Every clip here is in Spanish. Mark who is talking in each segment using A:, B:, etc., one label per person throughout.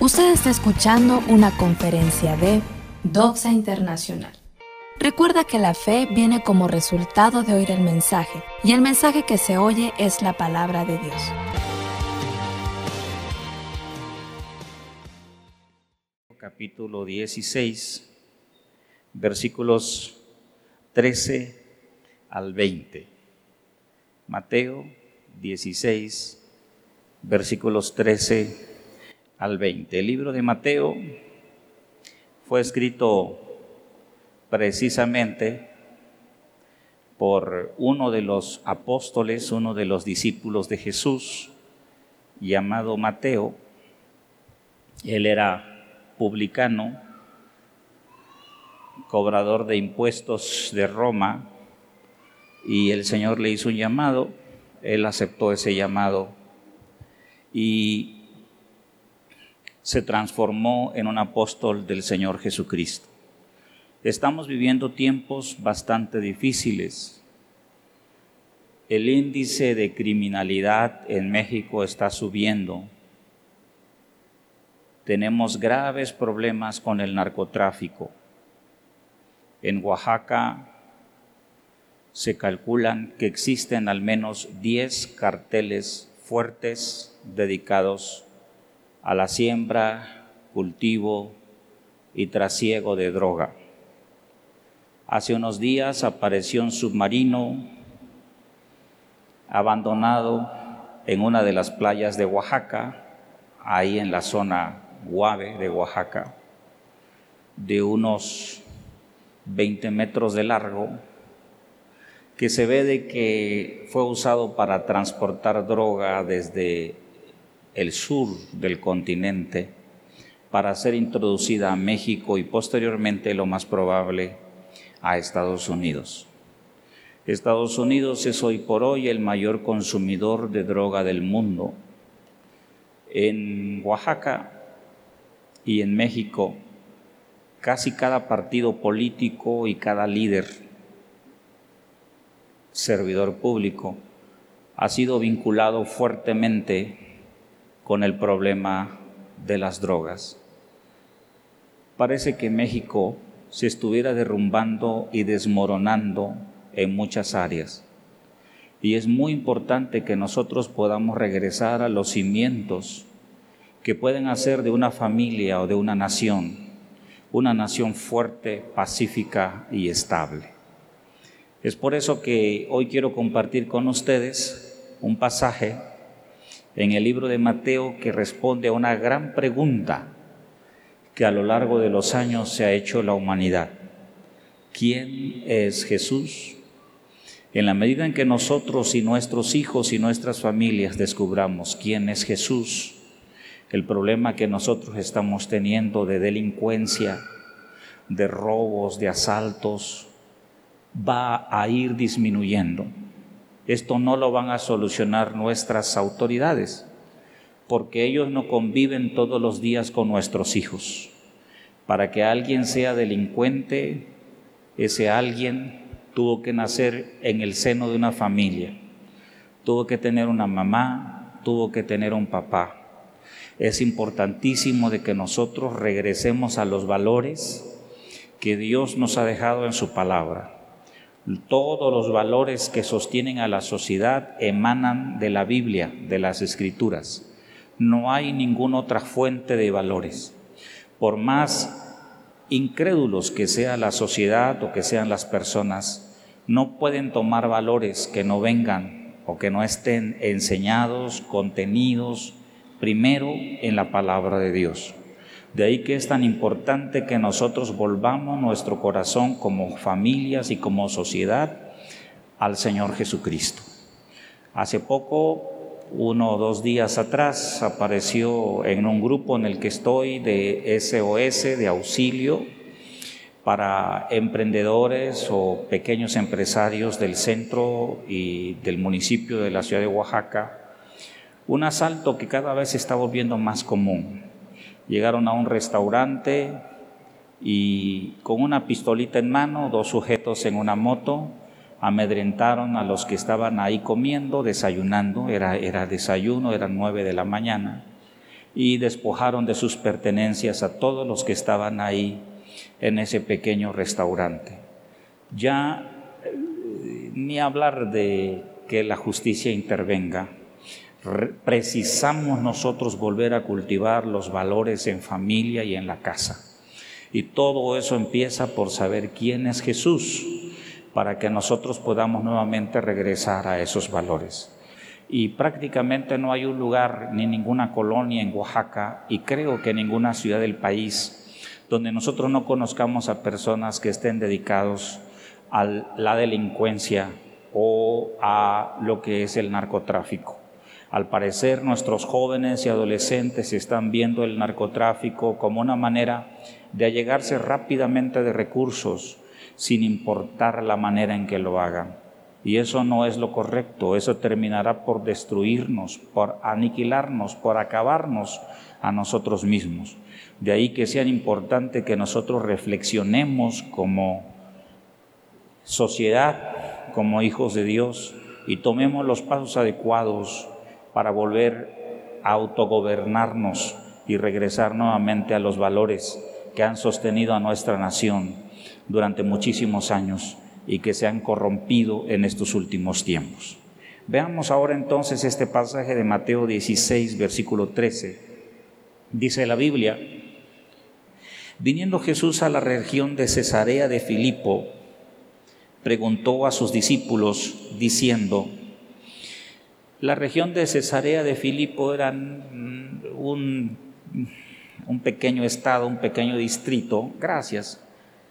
A: Usted está escuchando una conferencia de Doxa Internacional. Recuerda que la fe viene como resultado de oír el mensaje, y el mensaje que se oye es la palabra de Dios.
B: Capítulo 16, versículos 13 al 20. Mateo 16, versículos 13 al 20. El libro de Mateo fue escrito precisamente por uno de los apóstoles, uno de los discípulos de Jesús, llamado Mateo. Él era publicano, cobrador de impuestos de Roma, y el Señor le hizo un llamado, él aceptó ese llamado. Y se transformó en un apóstol del Señor Jesucristo. Estamos viviendo tiempos bastante difíciles. El índice de criminalidad en México está subiendo. Tenemos graves problemas con el narcotráfico. En Oaxaca se calculan que existen al menos 10 carteles fuertes dedicados a la siembra, cultivo y trasiego de droga. Hace unos días apareció un submarino abandonado en una de las playas de Oaxaca, ahí en la zona Guave de Oaxaca, de unos 20 metros de largo, que se ve de que fue usado para transportar droga desde el sur del continente para ser introducida a México y posteriormente lo más probable a Estados Unidos. Estados Unidos es hoy por hoy el mayor consumidor de droga del mundo. En Oaxaca y en México, casi cada partido político y cada líder, servidor público, ha sido vinculado fuertemente con el problema de las drogas. Parece que México se estuviera derrumbando y desmoronando en muchas áreas. Y es muy importante que nosotros podamos regresar a los cimientos que pueden hacer de una familia o de una nación una nación fuerte, pacífica y estable. Es por eso que hoy quiero compartir con ustedes un pasaje en el libro de Mateo que responde a una gran pregunta que a lo largo de los años se ha hecho la humanidad. ¿Quién es Jesús? En la medida en que nosotros y nuestros hijos y nuestras familias descubramos quién es Jesús, el problema que nosotros estamos teniendo de delincuencia, de robos, de asaltos, va a ir disminuyendo. Esto no lo van a solucionar nuestras autoridades, porque ellos no conviven todos los días con nuestros hijos. Para que alguien sea delincuente, ese alguien tuvo que nacer en el seno de una familia, tuvo que tener una mamá, tuvo que tener un papá. Es importantísimo de que nosotros regresemos a los valores que Dios nos ha dejado en su palabra. Todos los valores que sostienen a la sociedad emanan de la Biblia, de las Escrituras. No hay ninguna otra fuente de valores. Por más incrédulos que sea la sociedad o que sean las personas, no pueden tomar valores que no vengan o que no estén enseñados, contenidos primero en la palabra de Dios. De ahí que es tan importante que nosotros volvamos nuestro corazón como familias y como sociedad al Señor Jesucristo. Hace poco, uno o dos días atrás, apareció en un grupo en el que estoy de SOS, de auxilio para emprendedores o pequeños empresarios del centro y del municipio de la ciudad de Oaxaca, un asalto que cada vez se está volviendo más común Llegaron a un restaurante y con una pistolita en mano, dos sujetos en una moto, amedrentaron a los que estaban ahí comiendo, desayunando, era, era desayuno, eran nueve de la mañana. y despojaron de sus pertenencias a todos los que estaban ahí en ese pequeño restaurante. Ya eh, ni hablar de que la justicia intervenga. Precisamos nosotros volver a cultivar los valores en familia y en la casa. Y todo eso empieza por saber quién es Jesús, para que nosotros podamos nuevamente regresar a esos valores y prácticamente no hay un lugar ni ninguna colonia en Oaxaca y creo que ninguna ciudad del país donde nosotros no conozcamos a personas que estén dedicados a la delincuencia o a lo que es el narcotráfico. Al parecer nuestros jóvenes y adolescentes están viendo el narcotráfico como una manera de allegarse rápidamente de recursos sin importar la manera en que lo hagan. Y eso no es lo correcto, eso terminará por destruirnos, por aniquilarnos, por acabarnos a nosotros mismos. De ahí que sea importante que nosotros reflexionemos como sociedad, como hijos de Dios, y tomemos los pasos adecuados para volver a autogobernarnos y regresar nuevamente a los valores que han sostenido a nuestra nación durante muchísimos años y que se han corrompido en estos últimos tiempos. Veamos ahora entonces este pasaje de Mateo 16, versículo 13. Dice la Biblia, viniendo Jesús a la región de Cesarea de Filipo, preguntó a sus discípulos diciendo, la región de Cesarea de Filipo era un, un pequeño estado, un pequeño distrito, gracias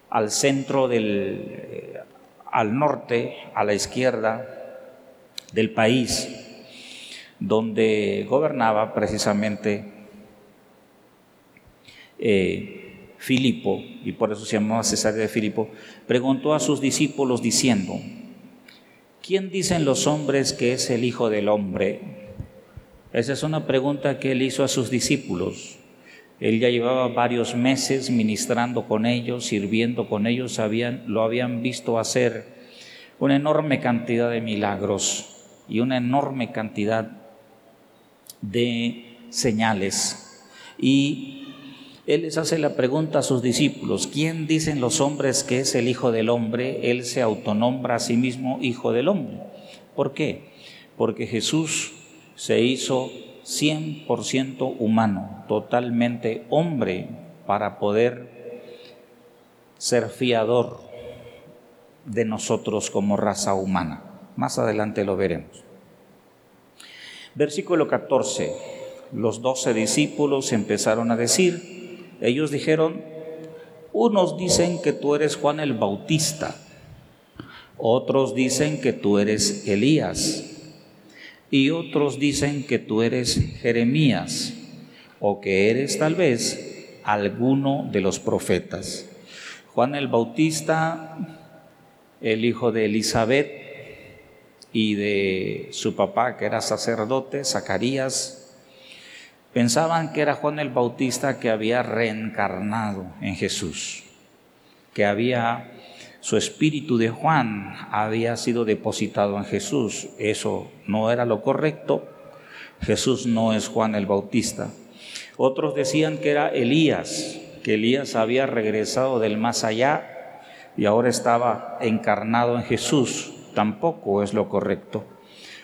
B: al centro del al norte, a la izquierda del país, donde gobernaba precisamente eh, Filipo, y por eso se llamaba Cesarea de Filipo, preguntó a sus discípulos diciendo, ¿quién dicen los hombres que es el Hijo del Hombre? Esa es una pregunta que él hizo a sus discípulos. Él ya llevaba varios meses ministrando con ellos, sirviendo con ellos, lo habían visto hacer una enorme cantidad de milagros y una enorme cantidad de señales. Y él les hace la pregunta a sus discípulos, ¿quién dicen los hombres que es el Hijo del Hombre? Él se autonombra a sí mismo Hijo del Hombre. ¿Por qué? Porque Jesús se hizo 100% humano, totalmente hombre, para poder ser fiador de nosotros como raza humana. Más adelante lo veremos. Versículo 14. Los doce discípulos empezaron a decir, ellos dijeron, unos dicen que tú eres Juan el Bautista, otros dicen que tú eres Elías y otros dicen que tú eres Jeremías o que eres tal vez alguno de los profetas. Juan el Bautista, el hijo de Elizabeth y de su papá que era sacerdote, Zacarías, pensaban que era Juan el Bautista que había reencarnado en Jesús, que había su espíritu de Juan había sido depositado en Jesús. Eso no era lo correcto. Jesús no es Juan el Bautista. Otros decían que era Elías, que Elías había regresado del más allá y ahora estaba encarnado en Jesús. Tampoco es lo correcto.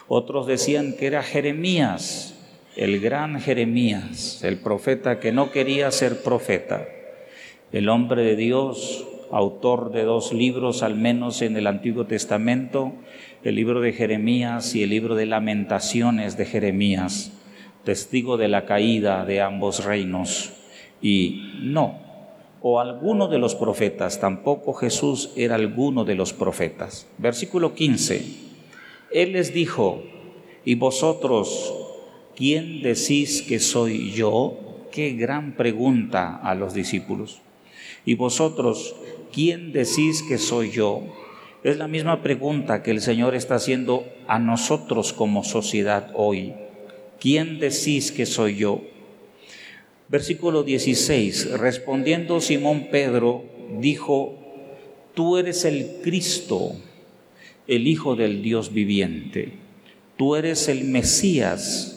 B: Otros decían que era Jeremías, el gran Jeremías, el profeta que no quería ser profeta, el hombre de Dios autor de dos libros al menos en el Antiguo Testamento, el libro de Jeremías y el libro de lamentaciones de Jeremías, testigo de la caída de ambos reinos. Y no, o alguno de los profetas, tampoco Jesús era alguno de los profetas. Versículo 15, Él les dijo, ¿y vosotros quién decís que soy yo? Qué gran pregunta a los discípulos. ¿Y vosotros ¿quién decís que soy yo? Es la misma pregunta que el Señor está haciendo a nosotros como sociedad hoy. ¿Quién decís que soy yo? Versículo 16. Respondiendo Simón Pedro, dijo, tú eres el Cristo, el Hijo del Dios viviente. Tú eres el Mesías,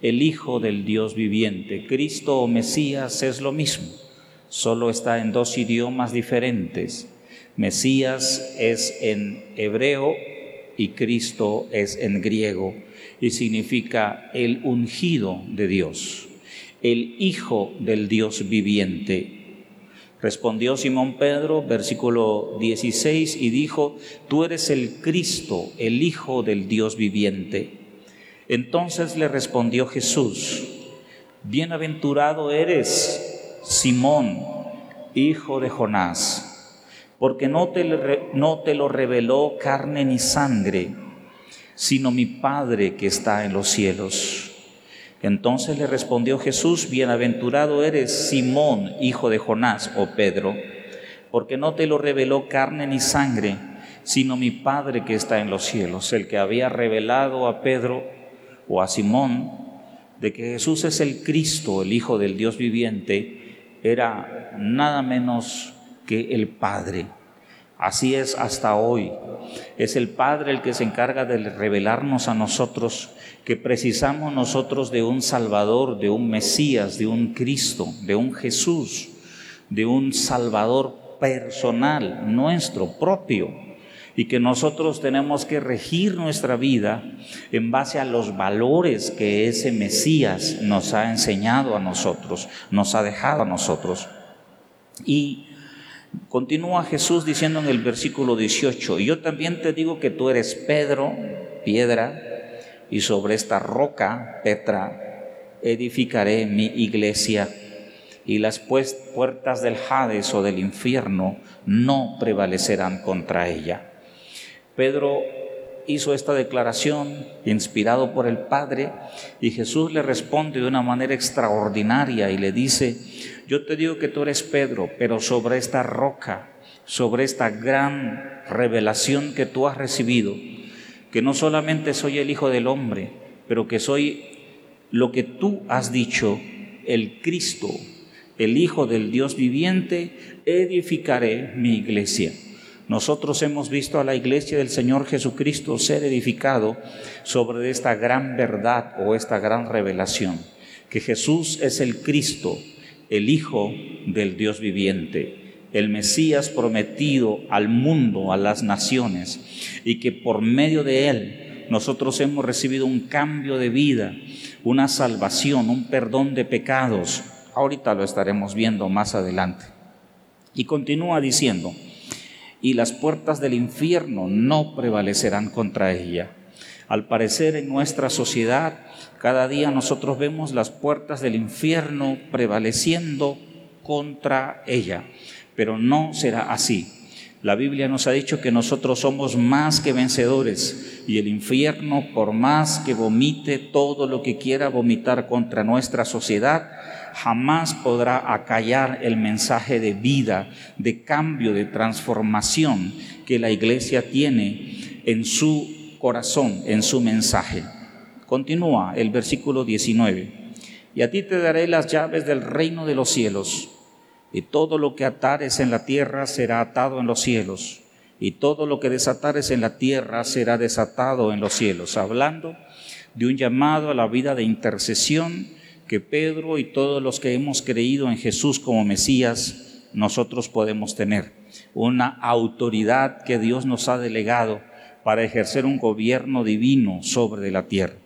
B: el Hijo del Dios viviente. Cristo o Mesías es lo mismo, solo está en dos idiomas diferentes. Mesías es en hebreo y Cristo es en griego y significa el ungido de Dios, el Hijo del Dios viviente. Respondió Simón Pedro, versículo 16, y dijo, Tú eres el Cristo, el Hijo del Dios viviente. Entonces le respondió Jesús, Bienaventurado eres, Simón, hijo de Jonás, porque no te, no te lo reveló carne ni sangre, sino mi Padre que está en los cielos. Entonces le respondió Jesús, Bienaventurado eres, Simón, hijo de Jonás, o Pedro, porque no te lo reveló carne ni sangre, sino mi Padre que está en los cielos, el que había revelado a Pedro o a Simón de que Jesús es el Cristo, el Hijo del Dios viviente, era nada menos que el Padre. Así es hasta hoy. Es el Padre el que se encarga de revelarnos a nosotros que precisamos nosotros de un Salvador, de un Mesías, de un Cristo, de un Jesús, de un Salvador personal, nuestro propio y que nosotros tenemos que regir nuestra vida en base a los valores que ese Mesías nos ha enseñado a nosotros, nos ha dejado a nosotros. Y continúa Jesús diciendo en el versículo 18, yo también te digo que tú eres Pedro, piedra, y sobre esta roca, Petra, edificaré mi iglesia y las pues, puertas del Hades o del infierno no prevalecerán contra ella. Pedro hizo esta declaración inspirado por el Padre y Jesús le responde de una manera extraordinaria y le dice, yo te digo que tú eres Pedro, pero sobre esta roca, sobre esta gran revelación que tú has recibido, que no solamente soy el Hijo del Hombre, pero que soy lo que tú has dicho, el Cristo, el Hijo del Dios viviente, edificaré mi iglesia nosotros hemos visto a la iglesia del Señor Jesucristo ser edificado sobre esta gran verdad o esta gran revelación, que Jesús es el Cristo, el Hijo del Dios viviente, el Mesías prometido al mundo, a las naciones, y que por medio de Él nosotros hemos recibido un cambio de vida, una salvación, un perdón de pecados. Ahorita lo estaremos viendo más adelante. Y continúa diciendo, y las puertas del infierno no prevalecerán contra ella. Al parecer en nuestra sociedad, cada día nosotros vemos las puertas del infierno prevaleciendo contra ella, pero no será así. La Biblia nos ha dicho que nosotros somos más que vencedores y el infierno, por más que vomite todo lo que quiera vomitar contra nuestra sociedad, jamás podrá acallar el mensaje de vida, de cambio, de transformación que la iglesia tiene en su corazón, en su mensaje. Continúa el versículo 19. Y a ti te daré las llaves del reino de los cielos, y todo lo que atares en la tierra será atado en los cielos, y todo lo que desatares en la tierra será desatado en los cielos, hablando de un llamado a la vida de intercesión que Pedro y todos los que hemos creído en Jesús como Mesías, nosotros podemos tener. Una autoridad que Dios nos ha delegado para ejercer un gobierno divino sobre la tierra.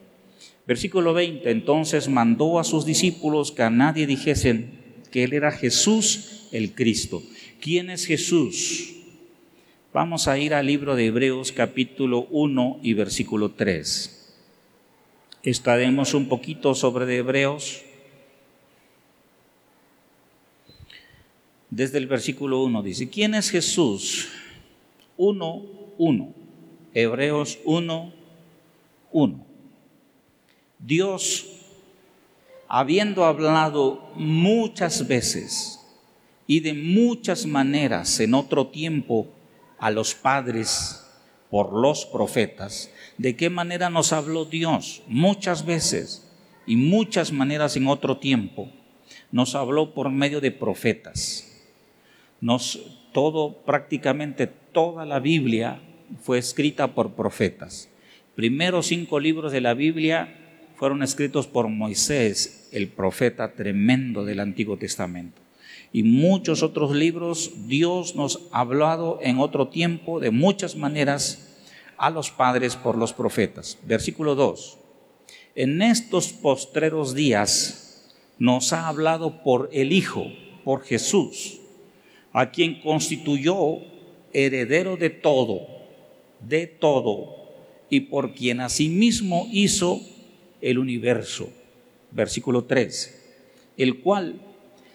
B: Versículo 20, entonces mandó a sus discípulos que a nadie dijesen que Él era Jesús el Cristo. ¿Quién es Jesús? Vamos a ir al libro de Hebreos capítulo 1 y versículo 3 estaremos un poquito sobre de Hebreos. Desde el versículo 1 dice, ¿quién es Jesús? 1, 1. Hebreos 1, 1. Dios, habiendo hablado muchas veces y de muchas maneras en otro tiempo a los padres por los profetas, ¿De qué manera nos habló Dios? Muchas veces y muchas maneras en otro tiempo. Nos habló por medio de profetas. Nos, todo, prácticamente toda la Biblia fue escrita por profetas. Primero cinco libros de la Biblia fueron escritos por Moisés, el profeta tremendo del Antiguo Testamento. Y muchos otros libros Dios nos ha hablado en otro tiempo de muchas maneras a los padres por los profetas. Versículo 2. En estos postreros días nos ha hablado por el Hijo, por Jesús, a quien constituyó heredero de todo, de todo, y por quien asimismo hizo el universo. Versículo 3. El cual,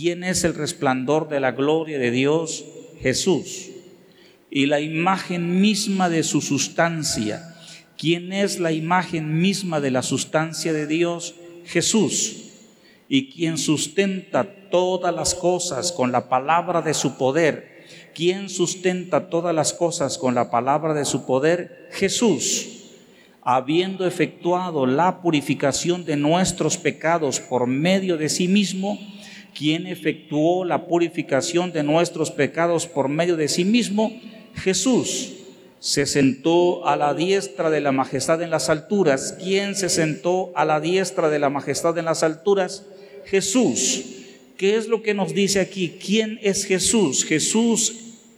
B: ¿quién es el resplandor de la gloria de Dios? Jesús. Y la imagen misma de su sustancia, ¿Quién es la imagen misma de la sustancia de Dios? Jesús. Y quien sustenta todas las cosas con la palabra de su poder. ¿Quién sustenta todas las cosas con la palabra de su poder? Jesús. Habiendo efectuado la purificación de nuestros pecados por medio de sí mismo, quien efectuó la purificación de nuestros pecados por medio de sí mismo, Jesús se sentó a la diestra de la majestad en las alturas. ¿Quién se sentó a la diestra de la majestad en las alturas? Jesús. ¿Qué es lo que nos dice aquí? ¿Quién es Jesús? Jesús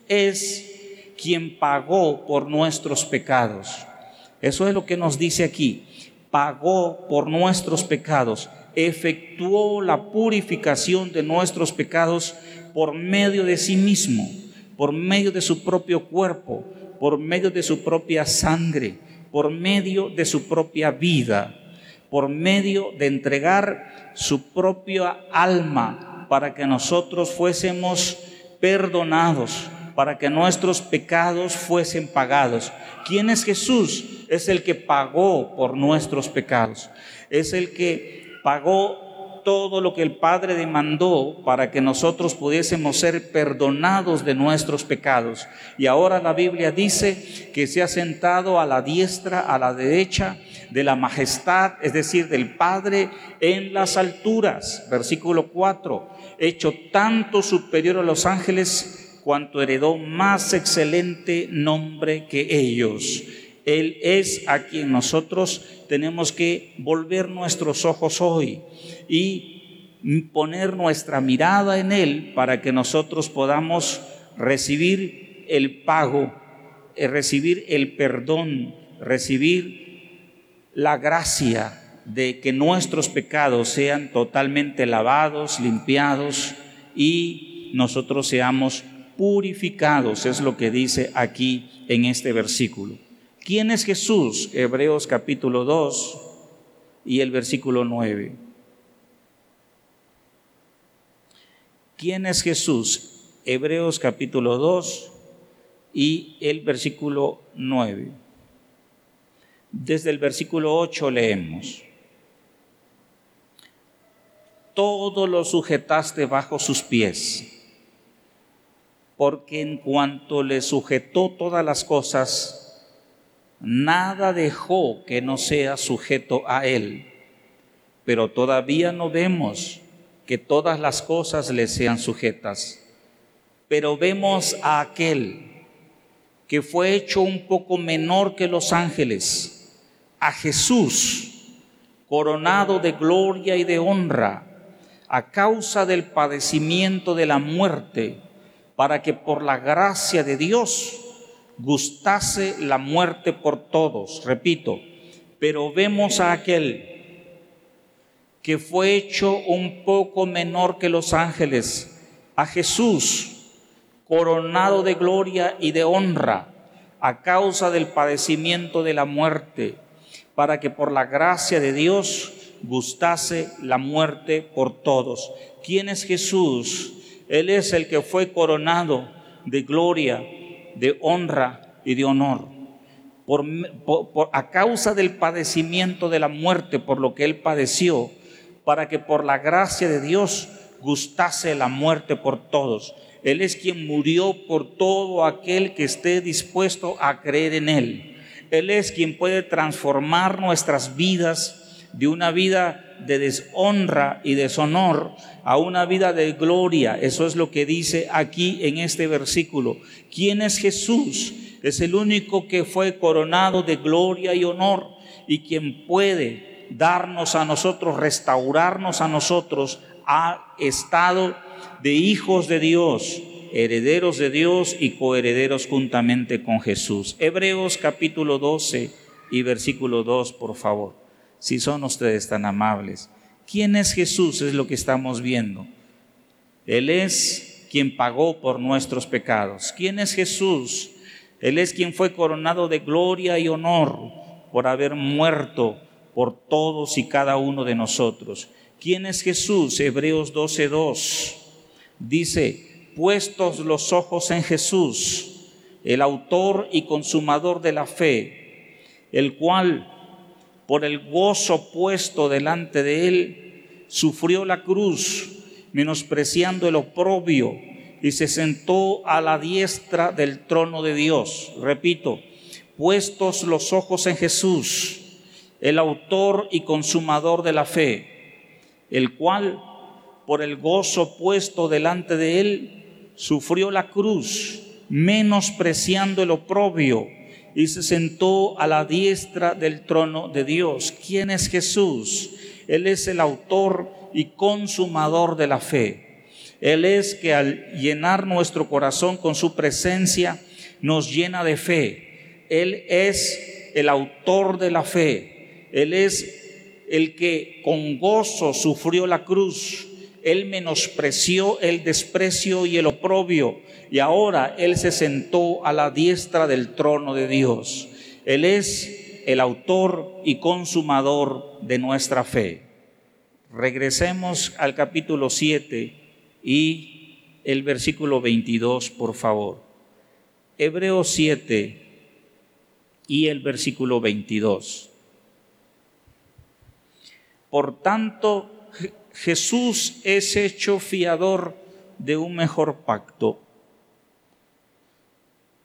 B: es quien pagó por nuestros pecados. Eso es lo que nos dice aquí. Pagó por nuestros pecados, efectuó la purificación de nuestros pecados por medio de sí mismo, por medio de su propio cuerpo, por medio de su propia sangre, por medio de su propia vida, por medio de entregar su propia alma para que nosotros fuésemos perdonados, para que nuestros pecados fuesen pagados. ¿Quién es Jesús? Es el que pagó por nuestros pecados. Es el que pagó todo lo que el Padre demandó para que nosotros pudiésemos ser perdonados de nuestros pecados. Y ahora la Biblia dice que se ha sentado a la diestra, a la derecha de la majestad, es decir, del Padre en las alturas. Versículo 4, hecho tanto superior a los ángeles cuanto heredó más excelente nombre que ellos. Él es a quien nosotros tenemos que volver nuestros ojos hoy y poner nuestra mirada en Él para que nosotros podamos recibir el pago, eh, recibir el perdón, recibir la gracia de que nuestros pecados sean totalmente lavados, limpiados y nosotros seamos purificados, es lo que dice aquí en este versículo. ¿Quién es Jesús? Hebreos capítulo 2 y el versículo 9. ¿Quién es Jesús? Hebreos capítulo 2 y el versículo 9. Desde el versículo 8 leemos. Todo lo sujetaste bajo sus pies, porque en cuanto le sujetó todas las cosas, nada dejó que no sea sujeto a Él, pero todavía no vemos que todas las cosas le sean sujetas. Pero vemos a aquel que fue hecho un poco menor que los ángeles, a Jesús, coronado de gloria y de honra, a causa del padecimiento de la muerte, para que por la gracia de Dios gustase la muerte por todos, repito, pero vemos a aquel que fue hecho un poco menor que los ángeles, a Jesús, coronado de gloria y de honra a causa del padecimiento de la muerte, para que por la gracia de Dios gustase la muerte por todos. ¿Quién es Jesús? Él es el que fue coronado de gloria de honra y de honor. Por, a causa del padecimiento de la muerte, por lo que él padeció, para que por la gracia de Dios gustase la muerte por todos. Él es quien murió por todo aquel que esté dispuesto a creer en Él. Él es quien puede transformar nuestras vidas de una vida de deshonra y deshonor a una vida de gloria. Eso es lo que dice aquí en este versículo. ¿Quién es Jesús? Es el único que fue coronado de gloria y honor y quien puede darnos a nosotros, restaurarnos a nosotros a estado de hijos de Dios, herederos de Dios y coherederos juntamente con Jesús. Hebreos capítulo 12 y versículo 2, por favor, si son ustedes tan amables. ¿Quién es Jesús? Es lo que estamos viendo. Él es quien pagó por nuestros pecados. ¿Quién es Jesús? Él es quien fue coronado de gloria y honor por haber muerto por todos y cada uno de nosotros. ¿Quién es Jesús? Hebreos 12:2 dice, puestos los ojos en Jesús, el autor y consumador de la fe, el cual por el gozo puesto delante de él, sufrió la cruz, menospreciando el oprobio, y se sentó a la diestra del trono de Dios. Repito, puestos los ojos en Jesús, el autor y consumador de la fe, el cual, por el gozo puesto delante de él, sufrió la cruz, menospreciando el oprobio, y se sentó a la diestra del trono de Dios. ¿Quién es Jesús? Él es el autor y consumador de la fe. Él es que al llenar nuestro corazón con su presencia, nos llena de fe. Él es el autor de la fe. Él es el que con gozo sufrió la cruz. Él menospreció el desprecio y el oprobio y ahora Él se sentó a la diestra del trono de Dios. Él es el autor y consumador de nuestra fe. Regresemos al capítulo 7 y el versículo 22, por favor. Hebreos 7 y el versículo 22. Por tanto, Jesús es hecho fiador de un mejor pacto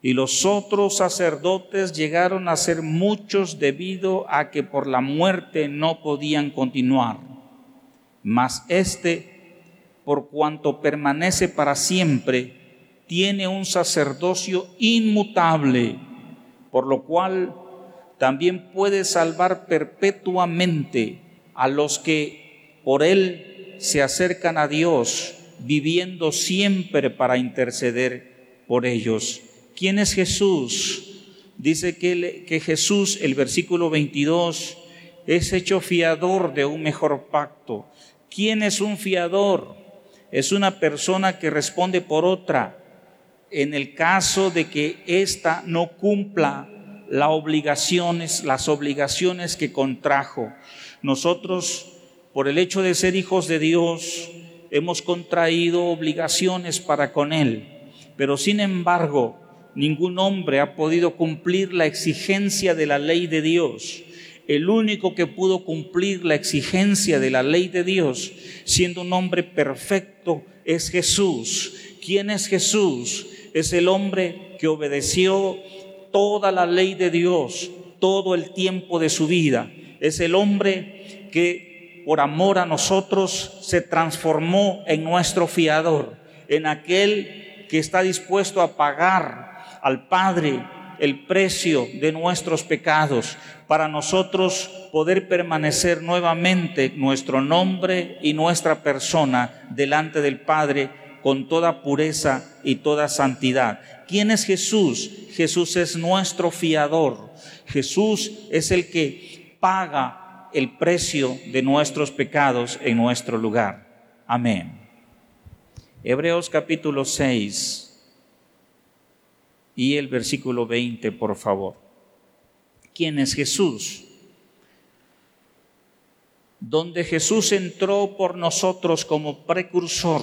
B: y los otros sacerdotes llegaron a ser muchos debido a que por la muerte no podían continuar. Mas este, por cuanto permanece para siempre, tiene un sacerdocio inmutable, por lo cual también puede salvar perpetuamente a los que por él se acercan a Dios, viviendo siempre para interceder por ellos. ¿Quién es Jesús? Dice que, Jesús, el versículo 22, es hecho fiador de un mejor pacto. ¿Quién es un fiador? Es una persona que responde por otra en el caso de que ésta no cumpla obligaciones, las obligaciones que contrajo. Nosotros, por el hecho de ser hijos de Dios, hemos contraído obligaciones para con Él, pero sin embargo, ningún hombre ha podido cumplir la exigencia de la ley de Dios. El único que pudo cumplir la exigencia de la ley de Dios, siendo un hombre perfecto, es Jesús. ¿Quién es Jesús? Es el hombre que obedeció toda la ley de Dios todo el tiempo de su vida. Es el hombre que por amor a nosotros se transformó en nuestro fiador, en aquel que está dispuesto a pagar al Padre el precio de nuestros pecados para nosotros poder permanecer nuevamente nuestro nombre y nuestra persona delante del Padre con toda pureza y toda santidad. ¿Quién es Jesús? Jesús es nuestro fiador. Jesús es el que paga el precio de nuestros pecados en nuestro lugar. Amén. Hebreos capítulo 6 y el versículo 20, por favor. ¿Quién es Jesús? Donde Jesús entró por nosotros como precursor,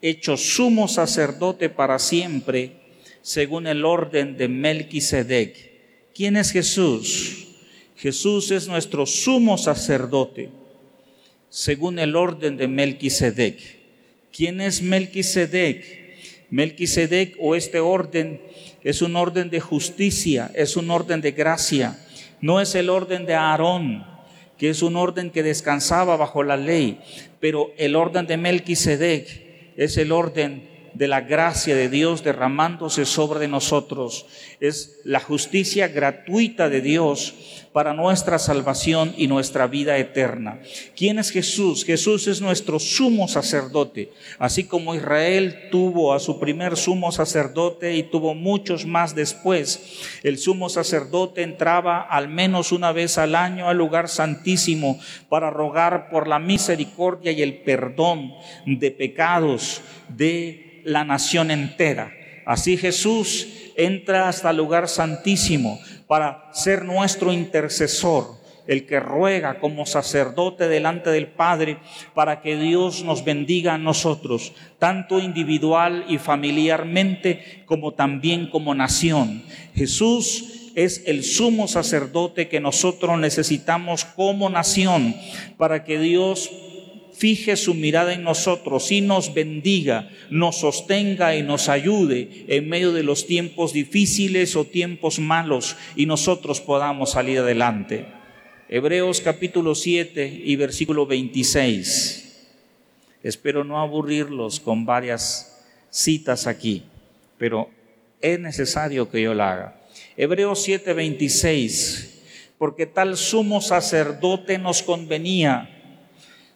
B: hecho sumo sacerdote para siempre, según el orden de Melquisedec. ¿Quién es Jesús? Jesús es nuestro sumo sacerdote. según el orden de Melquisedec. ¿Quién es Melquisedec? Melquisedec o este orden es un orden de justicia, es un orden de gracia, no es el orden de Aarón, que es un orden que descansaba bajo la ley, pero el orden de Melquisedec es el orden de la gracia de Dios derramándose sobre nosotros. Es la justicia gratuita de Dios para nuestra salvación y nuestra vida eterna. ¿Quién es Jesús? Jesús es nuestro sumo sacerdote. Así como Israel tuvo a su primer sumo sacerdote y tuvo muchos más después, el sumo sacerdote entraba al menos una vez al año al lugar santísimo para rogar por la misericordia y el perdón de pecados de la nación entera. Así Jesús entra hasta el lugar santísimo para ser nuestro intercesor, el que ruega como sacerdote delante del Padre para que Dios nos bendiga a nosotros, tanto individual y familiarmente como también como nación. Jesús es el sumo sacerdote que nosotros necesitamos como nación para que Dios fije su mirada en nosotros y nos bendiga, nos sostenga y nos ayude en medio de los tiempos difíciles o tiempos malos y nosotros podamos salir adelante. Hebreos capítulo 7 y versículo 26. Espero no aburrirlos con varias citas aquí, pero es necesario que yo la haga. Hebreos 7, 26. Porque tal sumo sacerdote nos convenía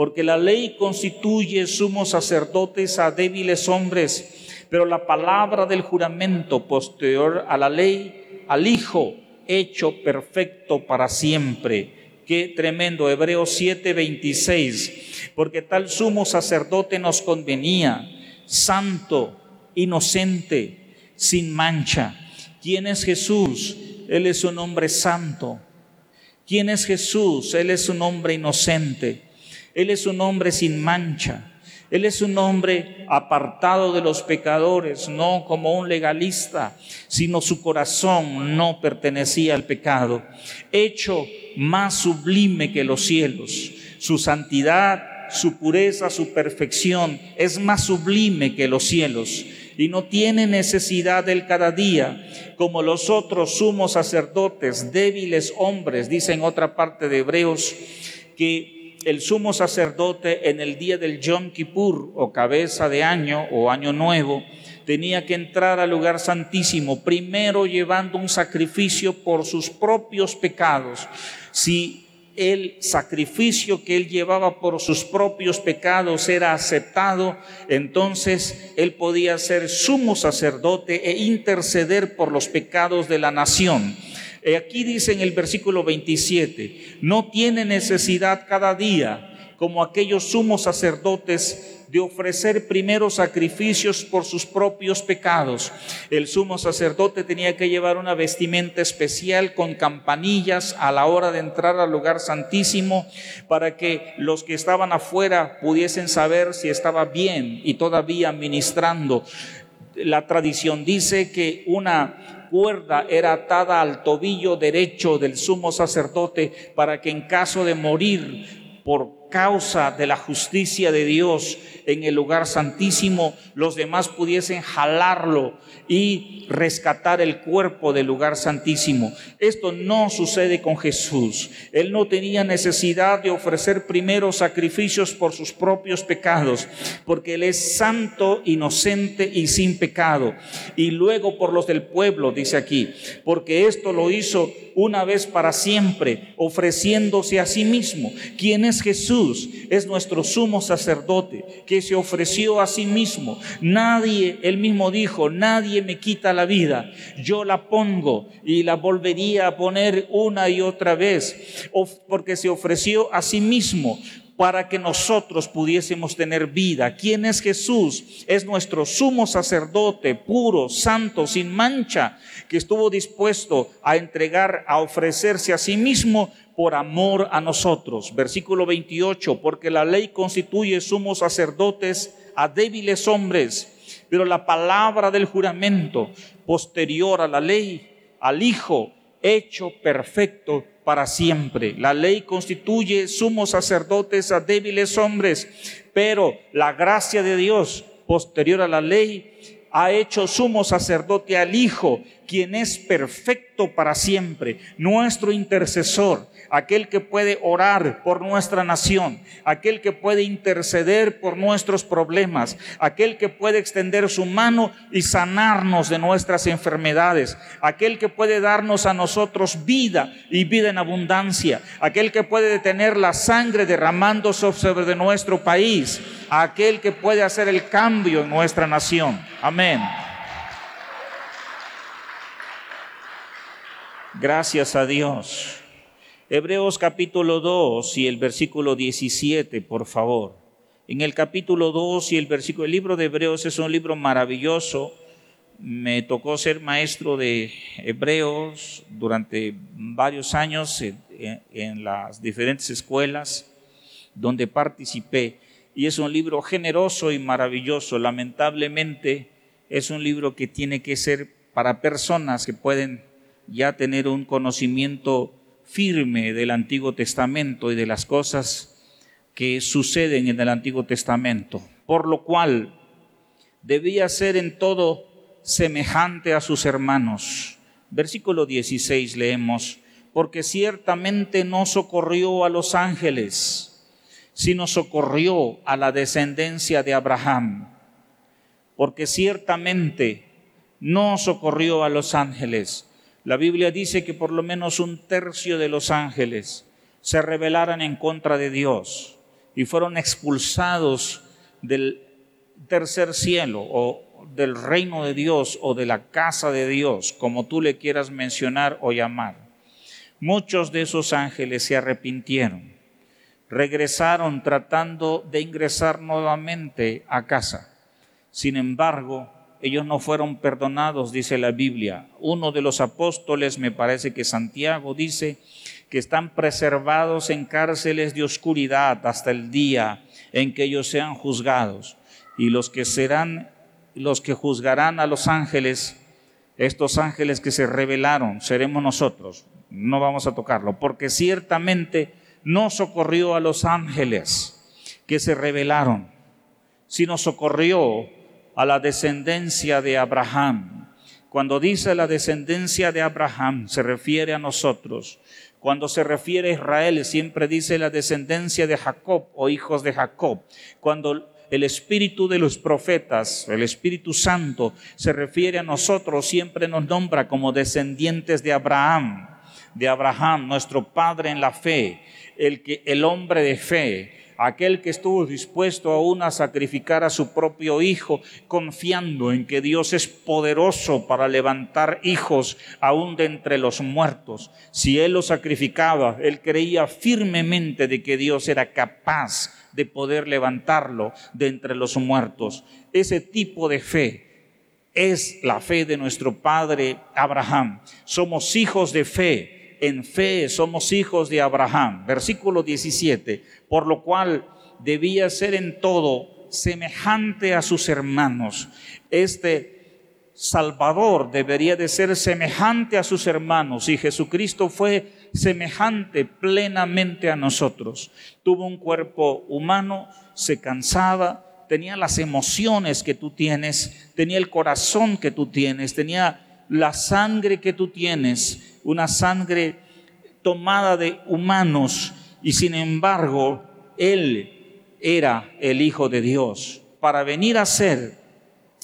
B: porque la ley constituye sumos sacerdotes a débiles hombres, pero la palabra del juramento posterior a la ley, al Hijo, hecho perfecto para siempre. Qué tremendo, Hebreos 7:26, porque tal sumo sacerdote nos convenía, santo, inocente, sin mancha. ¿Quién es Jesús? Él es un hombre santo. ¿Quién es Jesús? Él es un hombre inocente. Él es un hombre sin mancha. Él es un hombre apartado de los pecadores, no como un legalista, sino su corazón no pertenecía al pecado. Hecho más sublime que los cielos. Su santidad, su pureza, su perfección es más sublime que los cielos y no tiene necesidad del cada día, como los otros sumos sacerdotes, débiles hombres, dice en otra parte de Hebreos, que el sumo sacerdote en el día del Yom Kippur o cabeza de año o año nuevo tenía que entrar al lugar santísimo, primero llevando un sacrificio por sus propios pecados. Si el sacrificio que él llevaba por sus propios pecados era aceptado, entonces él podía ser sumo sacerdote e interceder por los pecados de la nación. Eh, aquí dice en el versículo 27, no tiene necesidad cada día, como aquellos sumos sacerdotes, de ofrecer primero sacrificios por sus propios pecados. El sumo sacerdote tenía que llevar una vestimenta especial con campanillas a la hora de entrar al lugar santísimo para que los que estaban afuera pudiesen saber si estaba bien y todavía ministrando. La tradición dice que una cuerda era atada al tobillo derecho del sumo sacerdote para que en caso de morir por causa de la justicia de Dios en el lugar santísimo, los demás pudiesen jalarlo y rescatar el cuerpo del lugar santísimo. Esto no sucede con Jesús. Él no tenía necesidad de ofrecer primero sacrificios por sus propios pecados, porque Él es santo, inocente y sin pecado. Y luego por los del pueblo, dice aquí, porque esto lo hizo una vez para siempre, ofreciéndose a sí mismo. ¿Quién es Jesús? Es nuestro sumo sacerdote que se ofreció a sí mismo. Nadie, él mismo dijo, nadie me quita la vida, yo la pongo y la volvería a poner una y otra vez, porque se ofreció a sí mismo para que nosotros pudiésemos tener vida. ¿Quién es Jesús? Es nuestro sumo sacerdote, puro, santo, sin mancha, que estuvo dispuesto a entregar, a ofrecerse a sí mismo por amor a nosotros. Versículo 28, porque la ley constituye sumos sacerdotes a débiles hombres, pero la palabra del juramento posterior a la ley, al Hijo, hecho perfecto para siempre. La ley constituye sumos sacerdotes a débiles hombres, pero la gracia de Dios posterior a la ley ha hecho sumo sacerdote al Hijo, quien es perfecto para siempre, nuestro intercesor, aquel que puede orar por nuestra nación, aquel que puede interceder por nuestros problemas, aquel que puede extender su mano y sanarnos de nuestras enfermedades, aquel que puede darnos a nosotros vida y vida en abundancia, aquel que puede detener la sangre derramando sobre nuestro país, aquel que puede hacer el cambio en nuestra nación. Amén. Gracias a Dios. Hebreos capítulo 2 y el versículo 17, por favor. En el capítulo 2 y el versículo, el libro de Hebreos es un libro maravilloso. Me tocó ser maestro de Hebreos durante varios años en, en las diferentes escuelas donde participé. Y es un libro generoso y maravilloso. Lamentablemente es un libro que tiene que ser para personas que pueden ya tener un conocimiento firme del Antiguo Testamento y de las cosas que suceden en el Antiguo Testamento, por lo cual debía ser en todo semejante a sus hermanos. Versículo 16 leemos, porque ciertamente no socorrió a los ángeles, sino socorrió a la descendencia de Abraham, porque ciertamente no socorrió a los ángeles, la Biblia dice que por lo menos un tercio de los ángeles se rebelaron en contra de Dios y fueron expulsados del tercer cielo o del reino de Dios o de la casa de Dios, como tú le quieras mencionar o llamar. Muchos de esos ángeles se arrepintieron, regresaron tratando de ingresar nuevamente a casa. Sin embargo, ellos no fueron perdonados, dice la Biblia. Uno de los apóstoles, me parece que Santiago, dice que están preservados en cárceles de oscuridad hasta el día en que ellos sean juzgados. Y los que serán, los que juzgarán a los ángeles, estos ángeles que se rebelaron, seremos nosotros. No vamos a tocarlo, porque ciertamente no socorrió a los ángeles que se rebelaron, sino socorrió a la descendencia de Abraham. Cuando dice la descendencia de Abraham, se refiere a nosotros. Cuando se refiere a Israel, siempre dice la descendencia de Jacob o hijos de Jacob. Cuando el espíritu de los profetas, el Espíritu Santo, se refiere a nosotros, siempre nos nombra como descendientes de Abraham, de Abraham, nuestro padre en la fe, el que el hombre de fe, aquel que estuvo dispuesto aún a sacrificar a su propio hijo, confiando en que Dios es poderoso para levantar hijos aún de entre los muertos. Si él lo sacrificaba, él creía firmemente de que Dios era capaz de poder levantarlo de entre los muertos. Ese tipo de fe es la fe de nuestro padre Abraham. Somos hijos de fe en fe somos hijos de Abraham. Versículo 17, por lo cual debía ser en todo semejante a sus hermanos. Este Salvador debería de ser semejante a sus hermanos y Jesucristo fue semejante plenamente a nosotros. Tuvo un cuerpo humano, se cansaba, tenía las emociones que tú tienes, tenía el corazón que tú tienes, tenía la sangre que tú tienes, una sangre tomada de humanos y sin embargo Él era el Hijo de Dios para venir a ser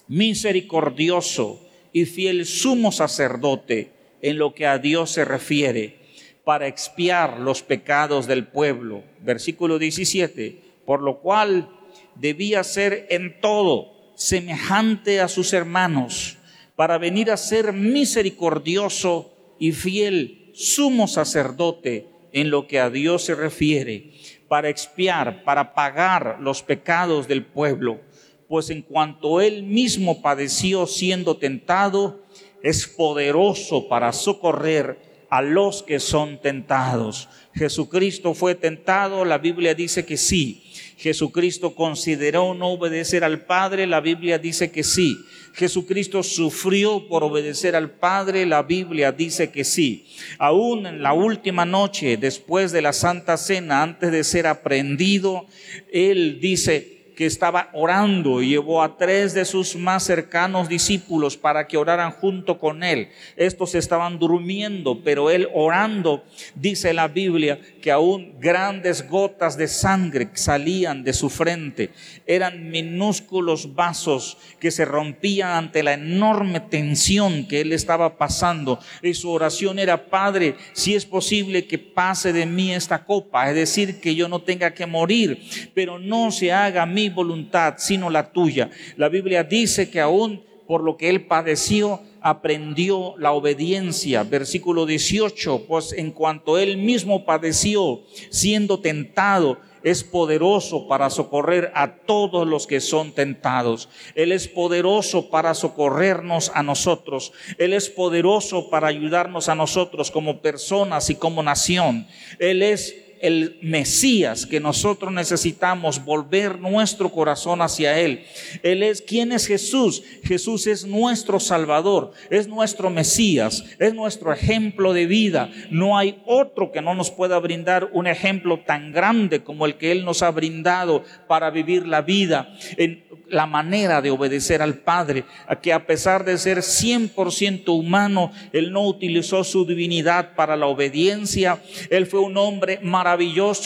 B: misericordioso y fiel sumo sacerdote en lo que a Dios se refiere, para expiar los pecados del pueblo. Versículo 17, por lo cual debía ser en todo semejante a sus hermanos, para venir a ser misericordioso y fiel sumo sacerdote en lo que a Dios se refiere, para expiar, para pagar los pecados del pueblo. Pues en cuanto él mismo padeció siendo tentado, es poderoso para socorrer a los que son tentados. Jesucristo fue tentado, la Biblia dice que sí. Jesucristo consideró no obedecer al Padre, la Biblia dice que sí. Jesucristo sufrió por obedecer al Padre, la Biblia dice que sí. Aún en la última noche, después de la Santa Cena, antes de ser aprendido, Él dice, que estaba orando y llevó a tres de sus más cercanos discípulos para que oraran junto con él. Estos estaban durmiendo, pero él orando, dice la Biblia, que aún grandes gotas de sangre salían de su frente. Eran minúsculos vasos que se rompían ante la enorme tensión que él estaba pasando. Y su oración era, Padre, si es posible que pase de mí esta copa, es decir, que yo no tenga que morir, pero no se haga a mí voluntad, sino la tuya. La Biblia dice que aún por lo que él padeció, aprendió la obediencia. Versículo 18, pues en cuanto él mismo padeció, siendo tentado, es poderoso para socorrer a todos los que son tentados. Él es poderoso para socorrernos a nosotros. Él es poderoso para ayudarnos a nosotros como personas y como nación. Él es el Mesías que nosotros necesitamos volver nuestro corazón hacia Él. Él es, ¿quién es Jesús? Jesús es nuestro Salvador, es nuestro Mesías, es nuestro ejemplo de vida. No hay otro que no nos pueda brindar un ejemplo tan grande como el que Él nos ha brindado para vivir la vida. En, la manera de obedecer al Padre, a que a pesar de ser 100% humano, Él no utilizó su divinidad para la obediencia. Él fue un hombre maravilloso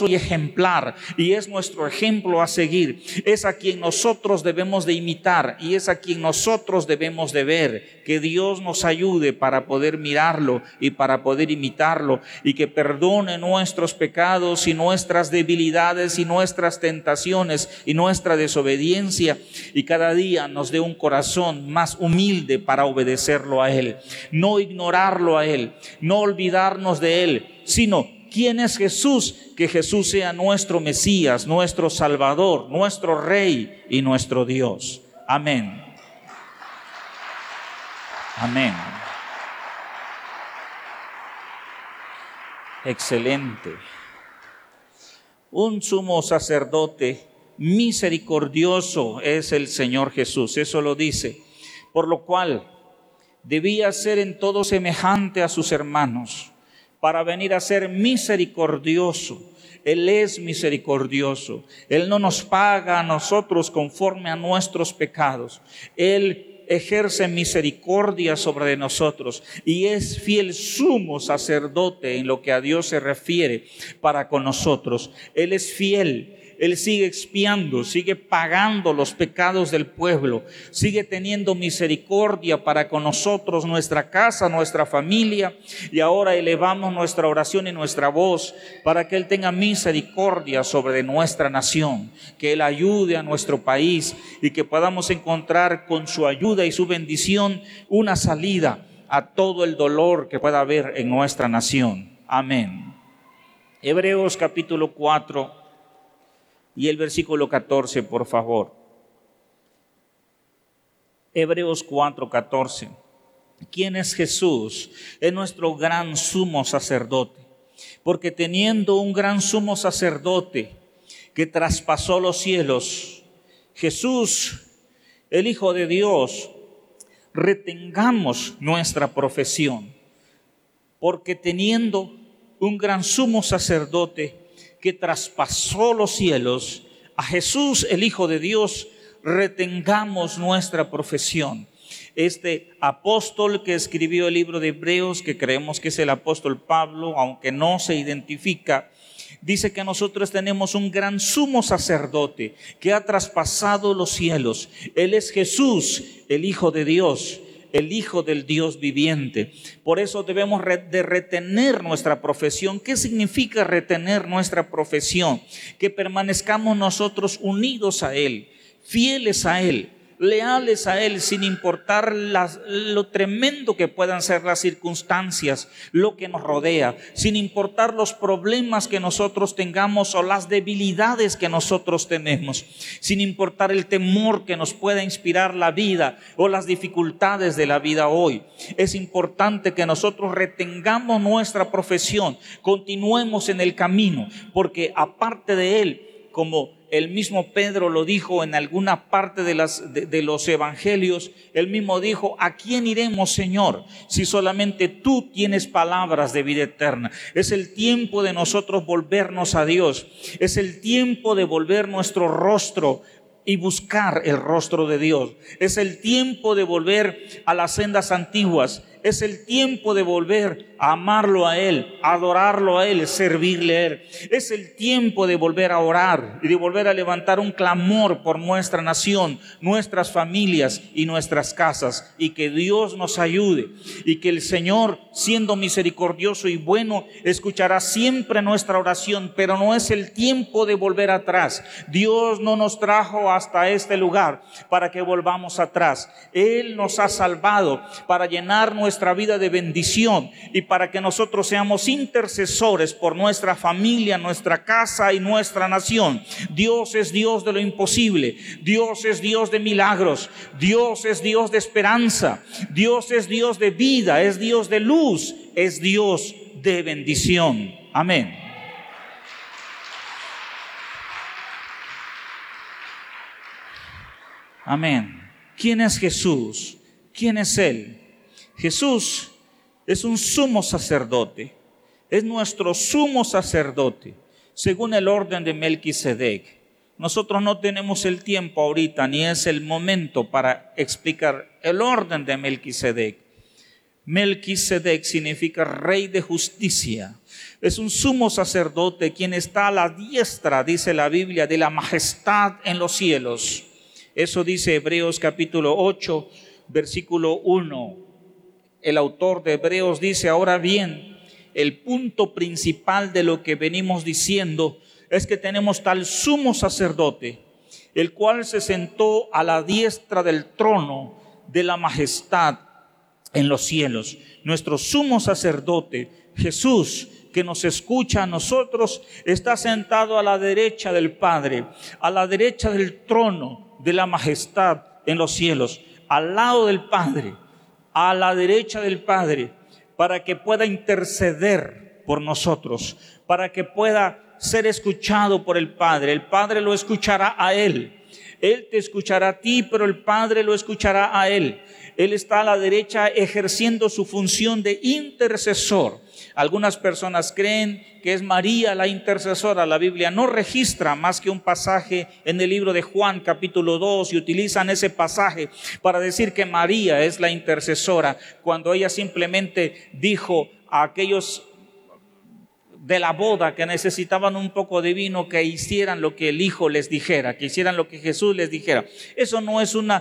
B: y ejemplar y es nuestro ejemplo a seguir. Es a quien nosotros debemos de imitar y es a quien nosotros debemos de ver. Que Dios nos ayude para poder mirarlo y para poder imitarlo y que perdone nuestros pecados y nuestras debilidades y nuestras tentaciones y nuestra desobediencia y cada día nos dé un corazón más humilde para obedecerlo a Él, no ignorarlo a Él, no olvidarnos de Él, sino quién es Jesús, que Jesús sea nuestro Mesías, nuestro Salvador, nuestro Rey y nuestro Dios. Amén. Amén. Excelente. Un sumo sacerdote misericordioso es el Señor Jesús, eso lo dice, por lo cual debía ser en todo semejante a sus hermanos, para venir a ser misericordioso. Él es misericordioso. Él no nos paga a nosotros conforme a nuestros pecados. Él ejerce misericordia sobre nosotros y es fiel sumo sacerdote en lo que a Dios se refiere para con nosotros. Él es fiel él sigue expiando, sigue pagando los pecados del pueblo, sigue teniendo misericordia para con nosotros, nuestra casa, nuestra familia. Y ahora elevamos nuestra oración y nuestra voz para que Él tenga misericordia sobre nuestra nación, que Él ayude a nuestro país y que podamos encontrar con su ayuda y su bendición una salida a todo el dolor que pueda haber en nuestra nación. Amén. Hebreos capítulo 4 y el versículo 14, por favor. Hebreos 4, 14. ¿Quién es Jesús? Es nuestro gran sumo sacerdote. Porque teniendo un gran sumo sacerdote que traspasó los cielos, Jesús, el Hijo de Dios, retengamos nuestra profesión. Porque teniendo un gran sumo sacerdote que traspasó los cielos, a Jesús el Hijo de Dios, retengamos nuestra profesión. Este apóstol que escribió el libro de Hebreos, que creemos que es el apóstol Pablo, aunque no se identifica, dice que nosotros tenemos un gran sumo sacerdote que ha traspasado los cielos. Él es Jesús, el Hijo de Dios el Hijo del Dios viviente. Por eso debemos de retener nuestra profesión. ¿Qué significa retener nuestra profesión? Que permanezcamos nosotros unidos a Él, fieles a Él, leales a Él sin importar lo tremendo que puedan ser las circunstancias, lo que nos rodea, sin importar los problemas que nosotros tengamos o las debilidades que nosotros tenemos, sin importar el temor que nos pueda inspirar la vida o las dificultades de la vida hoy. Es importante que nosotros retengamos nuestra profesión, continuemos en el camino, porque aparte de Él, como el mismo Pedro lo dijo en alguna parte de, los evangelios, él mismo dijo, ¿a quién iremos, Señor, si solamente tú tienes palabras de vida eterna? Es el tiempo de nosotros volvernos a Dios, es el tiempo de volver nuestro rostro y buscar el rostro de Dios. Es el tiempo de volver a las sendas antiguas. Es el tiempo de volver amarlo a Él, adorarlo a Él, servirle a Él. Es el tiempo de volver a orar y de volver a levantar un clamor por nuestra nación, nuestras familias y nuestras casas. Y que Dios nos ayude y que el Señor, siendo misericordioso y bueno, escuchará siempre nuestra oración, pero no es el tiempo de volver atrás. Dios no nos trajo hasta este lugar para que volvamos atrás. Él nos ha salvado para llenar nuestra vida de bendición y para que nosotros seamos intercesores por nuestra familia, nuestra casa y nuestra nación. Dios es Dios de lo imposible. Dios es Dios de milagros. Dios es Dios de esperanza. Dios es Dios de vida. Es Dios de luz. Es Dios de bendición. Amén. Amén. ¿Quién es Jesús? ¿Quién es Él? Jesús es un sumo sacerdote, es nuestro sumo sacerdote, según el orden de Melquisedec. Nosotros no tenemos el tiempo ahorita, ni es el momento para explicar el orden de Melquisedec. Melquisedec significa rey de justicia. Es un sumo sacerdote quien está a la diestra, dice la Biblia, de la majestad en los cielos. Eso dice Hebreos capítulo 8, versículo 1 el autor de Hebreos dice, ahora bien, el punto principal de lo que venimos diciendo es que tenemos tal sumo sacerdote, el cual se sentó a la diestra del trono de la majestad en los cielos. Nuestro sumo sacerdote, Jesús, que nos escucha a nosotros, está sentado a la derecha del Padre, a la derecha del trono de la majestad en los cielos, al lado del Padre a la derecha del Padre para que pueda interceder por nosotros, para que pueda ser escuchado por el Padre. El Padre lo escuchará a Él. Él te escuchará a ti, pero el Padre lo escuchará a Él. Él está a la derecha ejerciendo su función de intercesor. Algunas personas creen que es María la intercesora. La Biblia no registra más que un pasaje en el libro de Juan capítulo 2 y utilizan ese pasaje para decir que María es la intercesora cuando ella simplemente dijo a aquellos de la boda que necesitaban un poco de vino, que hicieran lo que el Hijo les dijera, que hicieran lo que Jesús les dijera. Eso no es un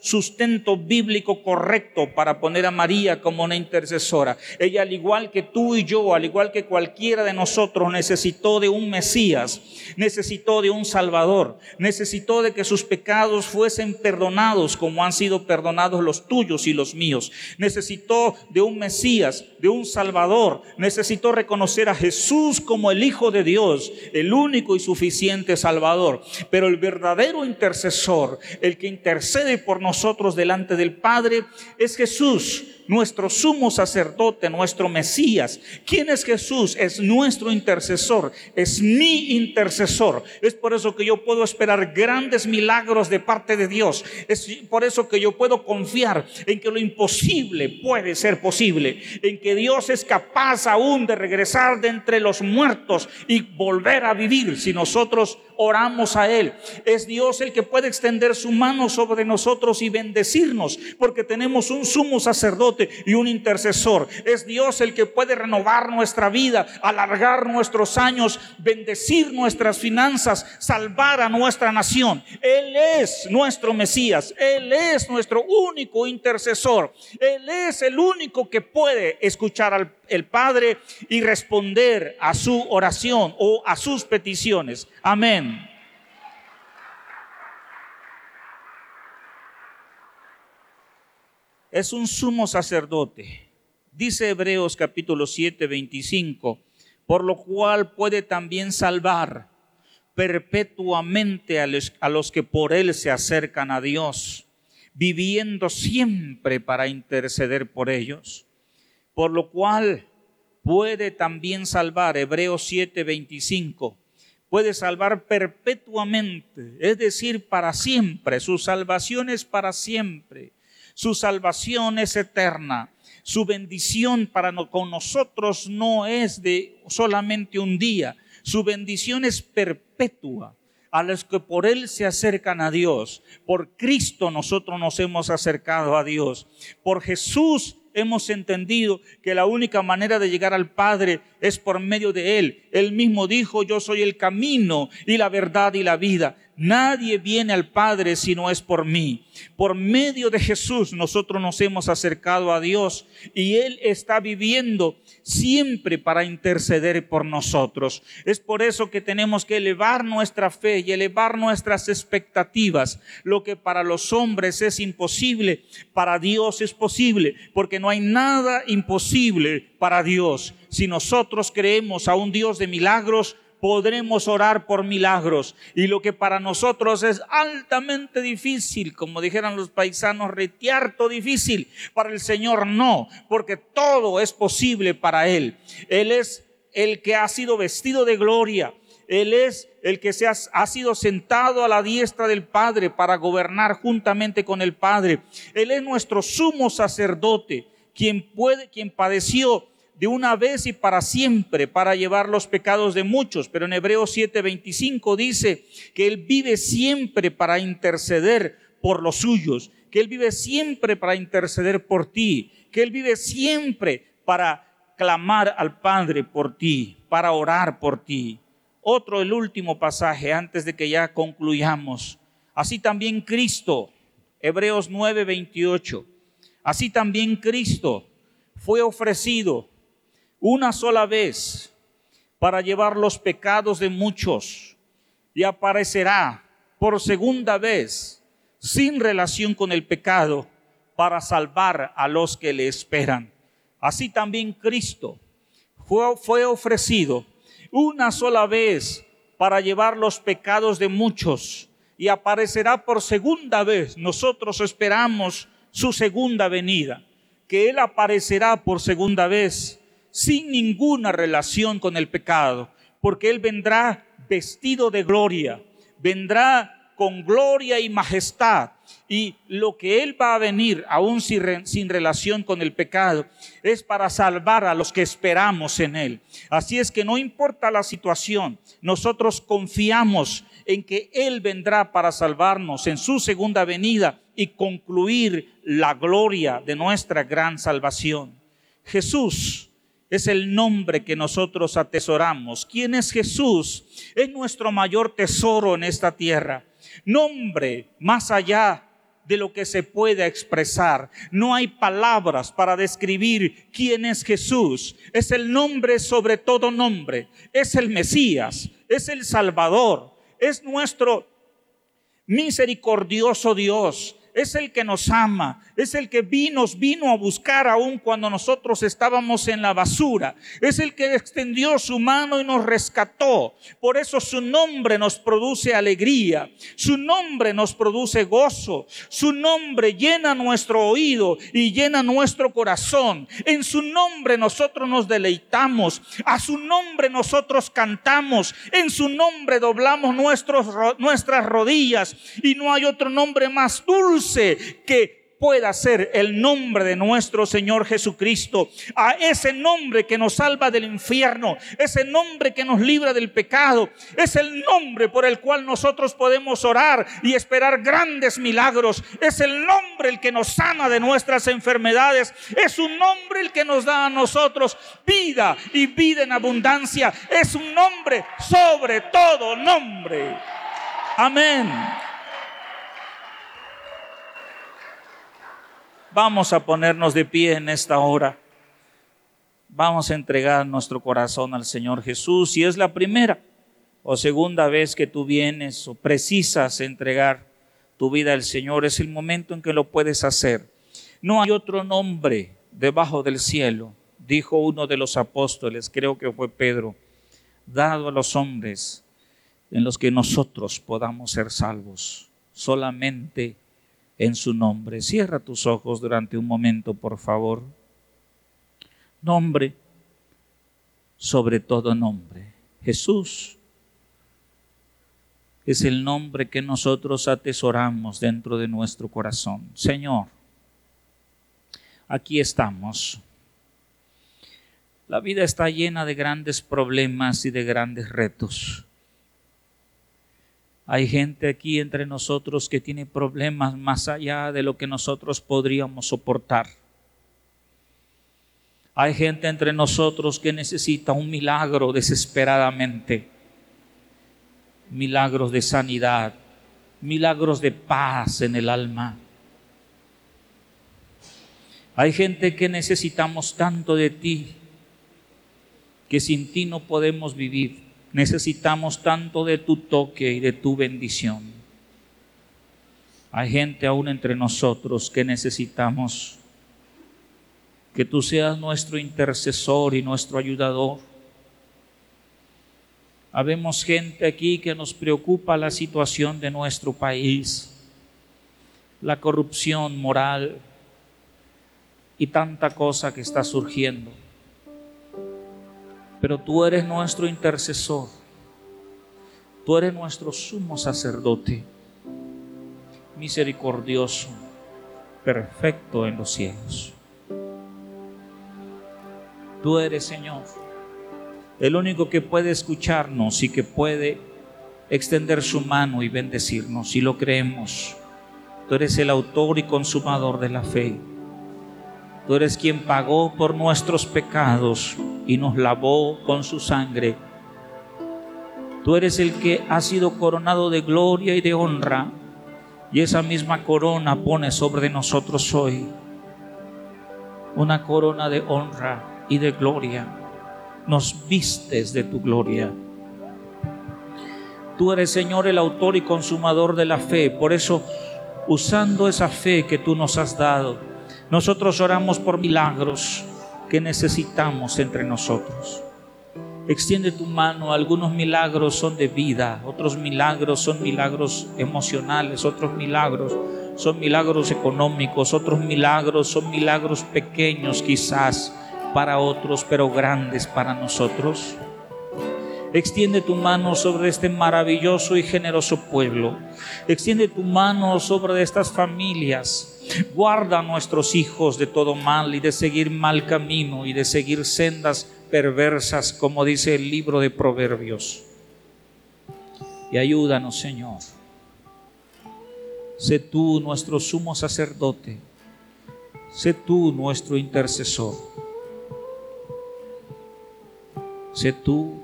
B: sustento bíblico correcto para poner a María como una intercesora. Ella, al igual que tú y yo, al igual que cualquiera de nosotros, necesitó de un Mesías, necesitó de un Salvador, necesitó de que sus pecados fuesen perdonados como han sido perdonados los tuyos y los míos. Necesitó de un Mesías, de un Salvador, necesitó reconocer a Jesús como el Hijo de Dios, el único y suficiente Salvador. Pero el verdadero intercesor, el que intercede por nosotros delante del Padre, es Jesús nuestro sumo sacerdote, nuestro Mesías. ¿Quién es Jesús? Es nuestro intercesor, es mi intercesor. Es por eso que yo puedo esperar grandes milagros de parte de Dios. Es por eso que yo puedo confiar en que lo imposible puede ser posible, en que Dios es capaz aún de regresar de entre los muertos y volver a vivir si nosotros oramos a Él. Es Dios el que puede extender su mano sobre nosotros y bendecirnos, porque tenemos un sumo y un intercesor. Es Dios el que puede renovar nuestra vida, alargar nuestros años, bendecir nuestras finanzas, salvar a nuestra nación. Él es nuestro Mesías, Él es nuestro único intercesor. Él es el único que puede escuchar al el Padre y responder a su oración o a sus peticiones. Amén. Es un sumo sacerdote. Dice Hebreos capítulo 7, 25, por lo cual puede también salvar perpetuamente a los, que por él se acercan a Dios, viviendo siempre para interceder por ellos. Por lo cual puede también salvar, Hebreos 7, 25, puede salvar perpetuamente, es decir, para siempre. Su salvación es para siempre. Su salvación es eterna. Su bendición para con nosotros no es de solamente un día. Su bendición es perpetua a los que por Él se acercan a Dios. Por Cristo nosotros nos hemos acercado a Dios. Por Jesús hemos entendido que la única manera de llegar al Padre es por medio de Él. Él mismo dijo, yo soy el camino y la verdad y la vida. Nadie viene al Padre si no es por mí. Por medio de Jesús nosotros nos hemos acercado a Dios y Él está viviendo siempre para interceder por nosotros. Es por eso que tenemos que elevar nuestra fe y elevar nuestras expectativas. Lo que para los hombres es imposible, para Dios es posible, porque no hay nada imposible para Dios. Si nosotros creemos a un Dios de milagros, podremos orar por milagros. Y lo que para nosotros es altamente difícil, como dijeran los paisanos, retiarto difícil, para el Señor no, porque todo es posible para Él. Él es el que ha sido vestido de gloria. Él es el que se ha, ha, sido sentado a la diestra del Padre para gobernar juntamente con el Padre. Él es nuestro sumo sacerdote, quien puede, quien padeció de una vez y para siempre para llevar los pecados de muchos. Pero en Hebreos 7:25 dice que Él vive siempre para interceder por los suyos, que Él vive siempre para interceder por ti, que Él vive siempre para clamar al Padre por ti, para orar por ti. Otro, el último pasaje antes de que ya concluyamos. Así también Cristo, Hebreos 9:28, así también Cristo fue ofrecido una sola vez para llevar los pecados de muchos y aparecerá por segunda vez sin relación con el pecado para salvar a los que le esperan. Así también Cristo fue, ofrecido una sola vez para llevar los pecados de muchos y aparecerá por segunda vez. Nosotros esperamos su segunda venida, que Él aparecerá por segunda vez sin ninguna relación con el pecado, porque Él vendrá vestido de gloria, vendrá con gloria y majestad. Y lo que Él va a venir, aún sin, relación con el pecado, es para salvar a los que esperamos en Él. Así es que no importa la situación, nosotros confiamos en que Él vendrá para salvarnos en su segunda venida y concluir la gloria de nuestra gran salvación. Jesús es el nombre que nosotros atesoramos. ¿Quién es Jesús? Es nuestro mayor tesoro en esta tierra. Nombre más allá de lo que se pueda expresar. No hay palabras para describir quién es Jesús. Es el nombre sobre todo nombre. Es el Mesías. Es el Salvador. Es nuestro misericordioso Dios es el que nos ama, es el que nos vino a buscar aún cuando nosotros estábamos en la basura, es el que extendió su mano y nos rescató. Por eso su nombre nos produce alegría, su nombre nos produce gozo, su nombre llena nuestro oído y llena nuestro corazón. En su nombre nosotros nos deleitamos, a su nombre nosotros cantamos, en su nombre doblamos nuestras rodillas y no hay otro nombre más dulce que pueda ser el nombre de nuestro Señor Jesucristo, a ese nombre que nos salva del infierno, ese nombre que nos libra del pecado, es el nombre por el cual nosotros podemos orar y esperar grandes milagros, es el nombre el que nos sana de nuestras enfermedades, es un nombre el que nos da a nosotros vida y vida en abundancia, es un nombre sobre todo nombre. Amén. Vamos a ponernos de pie en esta hora. Vamos a entregar nuestro corazón al Señor Jesús. Si es la primera o segunda vez que tú vienes o precisas entregar tu vida al Señor, es el momento en que lo puedes hacer. No hay otro nombre debajo del cielo, dijo uno de los apóstoles, creo que fue Pedro, dado a los hombres en los que nosotros podamos ser salvos, solamente en su nombre. Cierra tus ojos durante un momento, por favor. Nombre, sobre todo nombre. Jesús es el nombre que nosotros atesoramos dentro de nuestro corazón. Señor, aquí estamos. La vida está llena de grandes problemas y de grandes retos. Hay gente aquí entre nosotros que tiene problemas más allá de lo que nosotros podríamos soportar. Hay gente entre nosotros que necesita un milagro desesperadamente milagros de sanidad, milagros de paz en el alma. Hay gente que necesitamos tanto de ti que sin ti no podemos vivir. Necesitamos tanto de tu toque y de tu bendición. Hay gente aún entre nosotros que necesitamos que tú seas nuestro intercesor y nuestro ayudador Habemos gente aquí que nos preocupa la situación de nuestro país, la corrupción moral y tanta cosa que está surgiendo. Pero tú eres nuestro intercesor, tú eres nuestro sumo sacerdote, misericordioso, perfecto en los cielos. Tú eres Señor el único que puede escucharnos y que puede extender su mano y bendecirnos, si lo creemos. Tú eres el autor y consumador de la fe. Tú eres quien pagó por nuestros pecados y nos lavó con su sangre. Tú eres el que ha sido coronado de gloria y de honra, y esa misma corona pone sobre nosotros hoy una corona de honra y de gloria nos vistes de tu gloria. Tú eres, Señor, el autor y consumador de la fe. Por eso, usando esa fe que tú nos has dado, nosotros oramos por milagros que necesitamos entre nosotros. Extiende tu mano, algunos milagros son de vida, otros milagros son milagros emocionales, otros milagros son milagros económicos, otros milagros son milagros pequeños quizás para otros, pero grandes para nosotros. Extiende tu mano sobre este maravilloso y generoso pueblo. Extiende tu mano sobre estas familias. Guarda a nuestros hijos de todo mal y de seguir mal camino y de seguir sendas perversas, como dice el libro de Proverbios. Y ayúdanos, Señor. Sé tú nuestro sumo sacerdote. Sé tú nuestro intercesor. Sé tú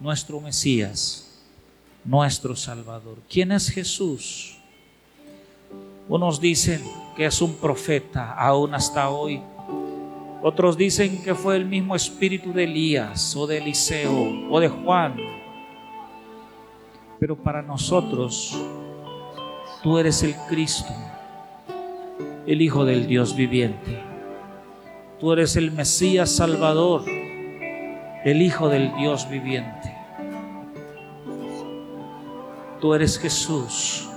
B: nuestro Mesías, nuestro Salvador. ¿Quién es Jesús? Unos dicen que es un profeta aún hasta hoy. Otros dicen que fue el mismo espíritu de Elías o de Eliseo o de Juan. Pero para nosotros, tú eres el Cristo, el Hijo del Dios viviente. Tú eres el Mesías Salvador, el Hijo del Dios viviente. Tú eres Jesús,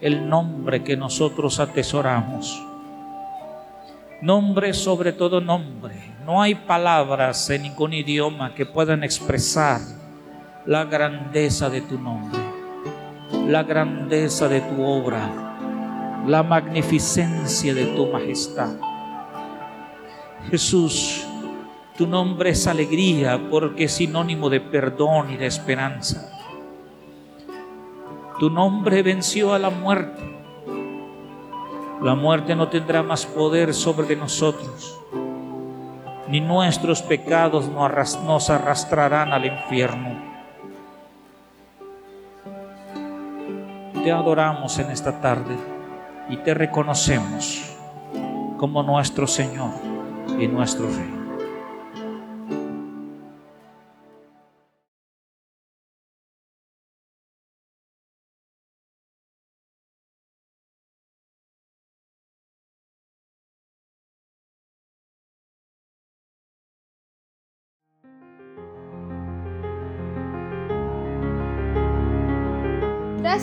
B: el nombre que nosotros atesoramos. Nombre sobre todo nombre. No hay palabras en ningún idioma que puedan expresar la grandeza de tu nombre, la grandeza de tu obra, la magnificencia de tu majestad. Jesús, tu nombre es alegría porque es sinónimo de perdón y de esperanza. Tu nombre venció a la muerte. La muerte no tendrá más poder sobre nosotros, ni nuestros pecados nos arrastrarán al infierno. Te adoramos en esta tarde y te reconocemos como nuestro Señor y nuestro Rey.